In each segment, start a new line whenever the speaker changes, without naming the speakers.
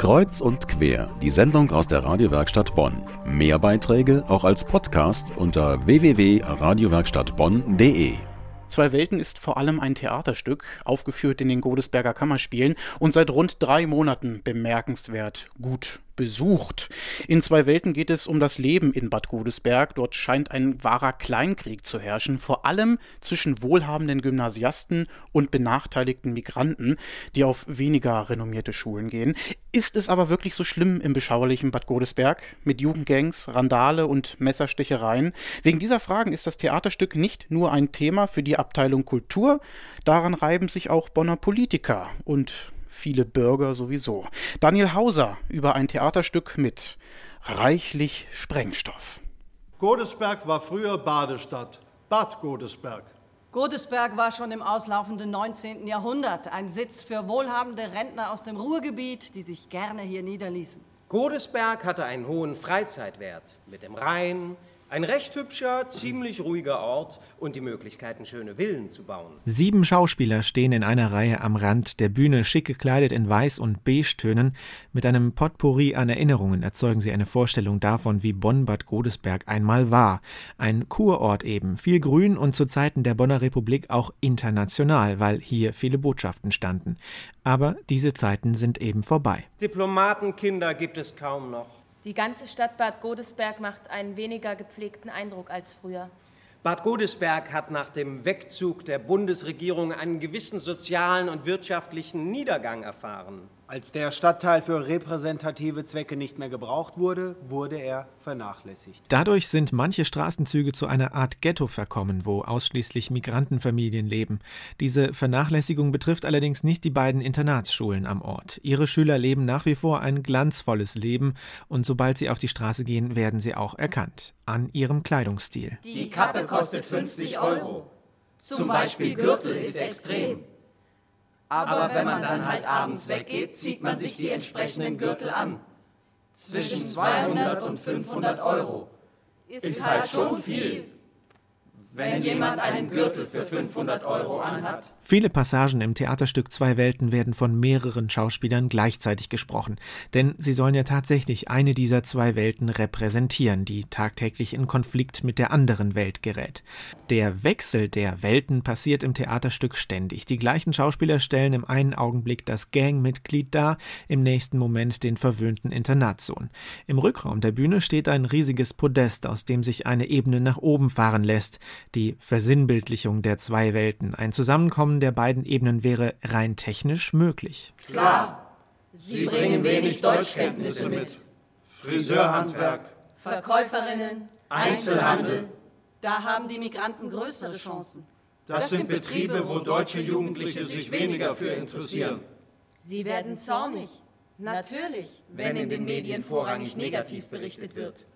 Kreuz und quer, die Sendung aus der Radiowerkstatt Bonn. Mehr Beiträge auch als Podcast unter www.radiowerkstattbonn.de.
Zwei Welten ist vor allem ein Theaterstück, aufgeführt in den Godesberger Kammerspielen und seit rund drei Monaten bemerkenswert gut besucht. In zwei Welten geht es um das Leben in Bad Godesberg. Dort scheint ein wahrer Kleinkrieg zu herrschen, vor allem zwischen wohlhabenden Gymnasiasten und benachteiligten Migranten, die auf weniger renommierte Schulen gehen. Ist es aber wirklich so schlimm im beschauerlichen Bad Godesberg mit Jugendgangs, Randale und Messerstichereien? Wegen dieser Fragen ist das Theaterstück nicht nur ein Thema für die Abteilung Kultur, daran reiben sich auch Bonner Politiker und viele Bürger sowieso. Daniel Hauser über ein Theaterstück mit reichlich Sprengstoff.
Godesberg war früher Badestadt. Bad Godesberg.
Godesberg war schon im auslaufenden 19. Jahrhundert ein Sitz für wohlhabende Rentner aus dem Ruhrgebiet, die sich gerne hier niederließen.
Godesberg hatte einen hohen Freizeitwert mit dem Rhein, ein recht hübscher, ziemlich ruhiger Ort und die Möglichkeiten, schöne Villen zu bauen.
Sieben Schauspieler stehen in einer Reihe am Rand der Bühne, schick gekleidet in Weiß- und Beige-Tönen. Mit einem Potpourri an Erinnerungen erzeugen sie eine Vorstellung davon, wie Bonn-Bad Godesberg einmal war. Ein Kurort eben, viel Grün und zu Zeiten der Bonner Republik auch international, weil hier viele Botschaften standen. Aber diese Zeiten sind eben vorbei.
Diplomatenkinder gibt es kaum noch.
Die ganze Stadt Bad Godesberg macht einen weniger gepflegten Eindruck als früher.
Bad Godesberg hat nach dem Wegzug der Bundesregierung einen gewissen sozialen und wirtschaftlichen Niedergang erfahren.
Als der Stadtteil für repräsentative Zwecke nicht mehr gebraucht wurde, wurde er vernachlässigt.
Dadurch sind manche Straßenzüge zu einer Art Ghetto verkommen, wo ausschließlich Migrantenfamilien leben. Diese Vernachlässigung betrifft allerdings nicht die beiden Internatsschulen am Ort. Ihre Schüler leben nach wie vor ein glanzvolles Leben und sobald sie auf die Straße gehen, werden sie auch erkannt. An ihrem Kleidungsstil.
Die Kappe kostet 50 Euro. Zum Beispiel Gürtel ist extrem. Aber wenn man dann halt abends weggeht, zieht man sich die entsprechenden Gürtel an. Zwischen 200 und 500 Euro. Ist halt schon viel wenn jemand einen Gürtel für 500 Euro anhat.
Viele Passagen im Theaterstück Zwei Welten werden von mehreren Schauspielern gleichzeitig gesprochen, denn sie sollen ja tatsächlich eine dieser zwei Welten repräsentieren, die tagtäglich in Konflikt mit der anderen Welt gerät. Der Wechsel der Welten passiert im Theaterstück ständig. Die gleichen Schauspieler stellen im einen Augenblick das Gangmitglied dar, im nächsten Moment den verwöhnten Internatssohn. Im Rückraum der Bühne steht ein riesiges Podest, aus dem sich eine Ebene nach oben fahren lässt die Versinnbildlichung der zwei Welten. Ein Zusammenkommen der beiden Ebenen wäre rein technisch möglich.
Klar, Sie bringen wenig Deutschkenntnisse mit.
Friseurhandwerk,
Verkäuferinnen,
Einzelhandel.
Da haben die Migranten größere Chancen.
Das sind Betriebe, wo deutsche Jugendliche sich weniger für interessieren.
Sie werden zornig. Natürlich.
Wenn in den Medien vorrangig negativ berichtet wird.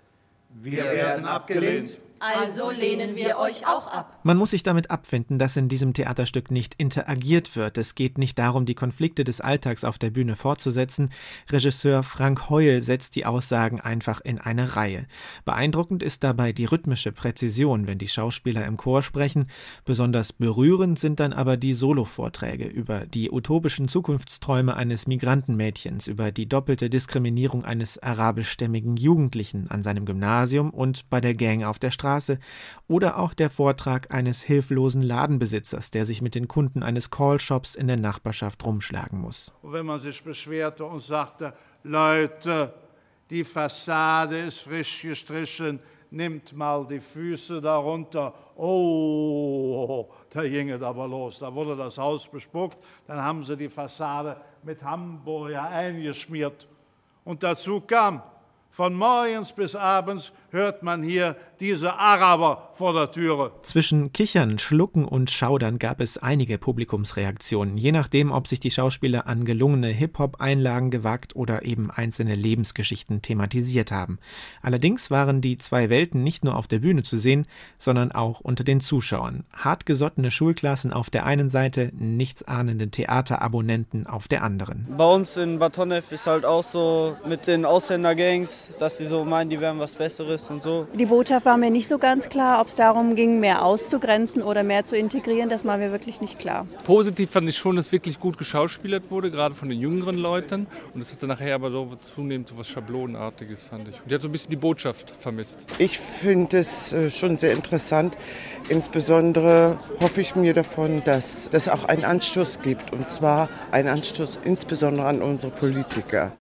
Wir werden abgelehnt.
Also lehnen wir euch auch ab.
Man muss sich damit abfinden, dass in diesem Theaterstück nicht interagiert wird. Es geht nicht darum, die Konflikte des Alltags auf der Bühne fortzusetzen. Regisseur Frank Heul setzt die Aussagen einfach in eine Reihe. Beeindruckend ist dabei die rhythmische Präzision, wenn die Schauspieler im Chor sprechen. Besonders berührend sind dann aber die Solovorträge über die utopischen Zukunftsträume eines Migrantenmädchens, über die doppelte Diskriminierung eines arabischstämmigen Jugendlichen an seinem Gymnasium und bei der Gang auf der Straße Straße oder auch der Vortrag eines hilflosen Ladenbesitzers, der sich mit den Kunden eines Callshops in der Nachbarschaft rumschlagen muss.
Und wenn man sich beschwerte und sagte, Leute, die Fassade ist frisch gestrichen, nimmt mal die Füße darunter. Oh, da ging es aber los. Da wurde das Haus bespuckt. Dann haben sie die Fassade mit Hamburger eingeschmiert. Und dazu kam, von morgens bis abends hört man hier diese Araber vor der Türe.
Zwischen Kichern, Schlucken und Schaudern gab es einige Publikumsreaktionen, je nachdem, ob sich die Schauspieler an gelungene Hip-Hop-Einlagen gewagt oder eben einzelne Lebensgeschichten thematisiert haben. Allerdings waren die zwei Welten nicht nur auf der Bühne zu sehen, sondern auch unter den Zuschauern. Hartgesottene Schulklassen auf der einen Seite, nichtsahnende Theaterabonnenten auf der anderen.
Bei uns in Batonev ist halt auch so mit den Ausländergangs dass, dass sie so meinen, die wären was Besseres und so.
Die Botschaft war mir nicht so ganz klar, ob es darum ging, mehr auszugrenzen oder mehr zu integrieren, das war mir wirklich nicht klar.
Positiv fand ich schon, dass wirklich gut geschauspielert wurde, gerade von den jüngeren Leuten. Und es hatte nachher aber so zunehmend so was Schablonenartiges, fand ich. Und die hat so ein bisschen die Botschaft vermisst.
Ich finde es äh, schon sehr interessant. Insbesondere hoffe ich mir davon, dass das auch einen Anstoß gibt. Und zwar einen Anstoß insbesondere an unsere Politiker.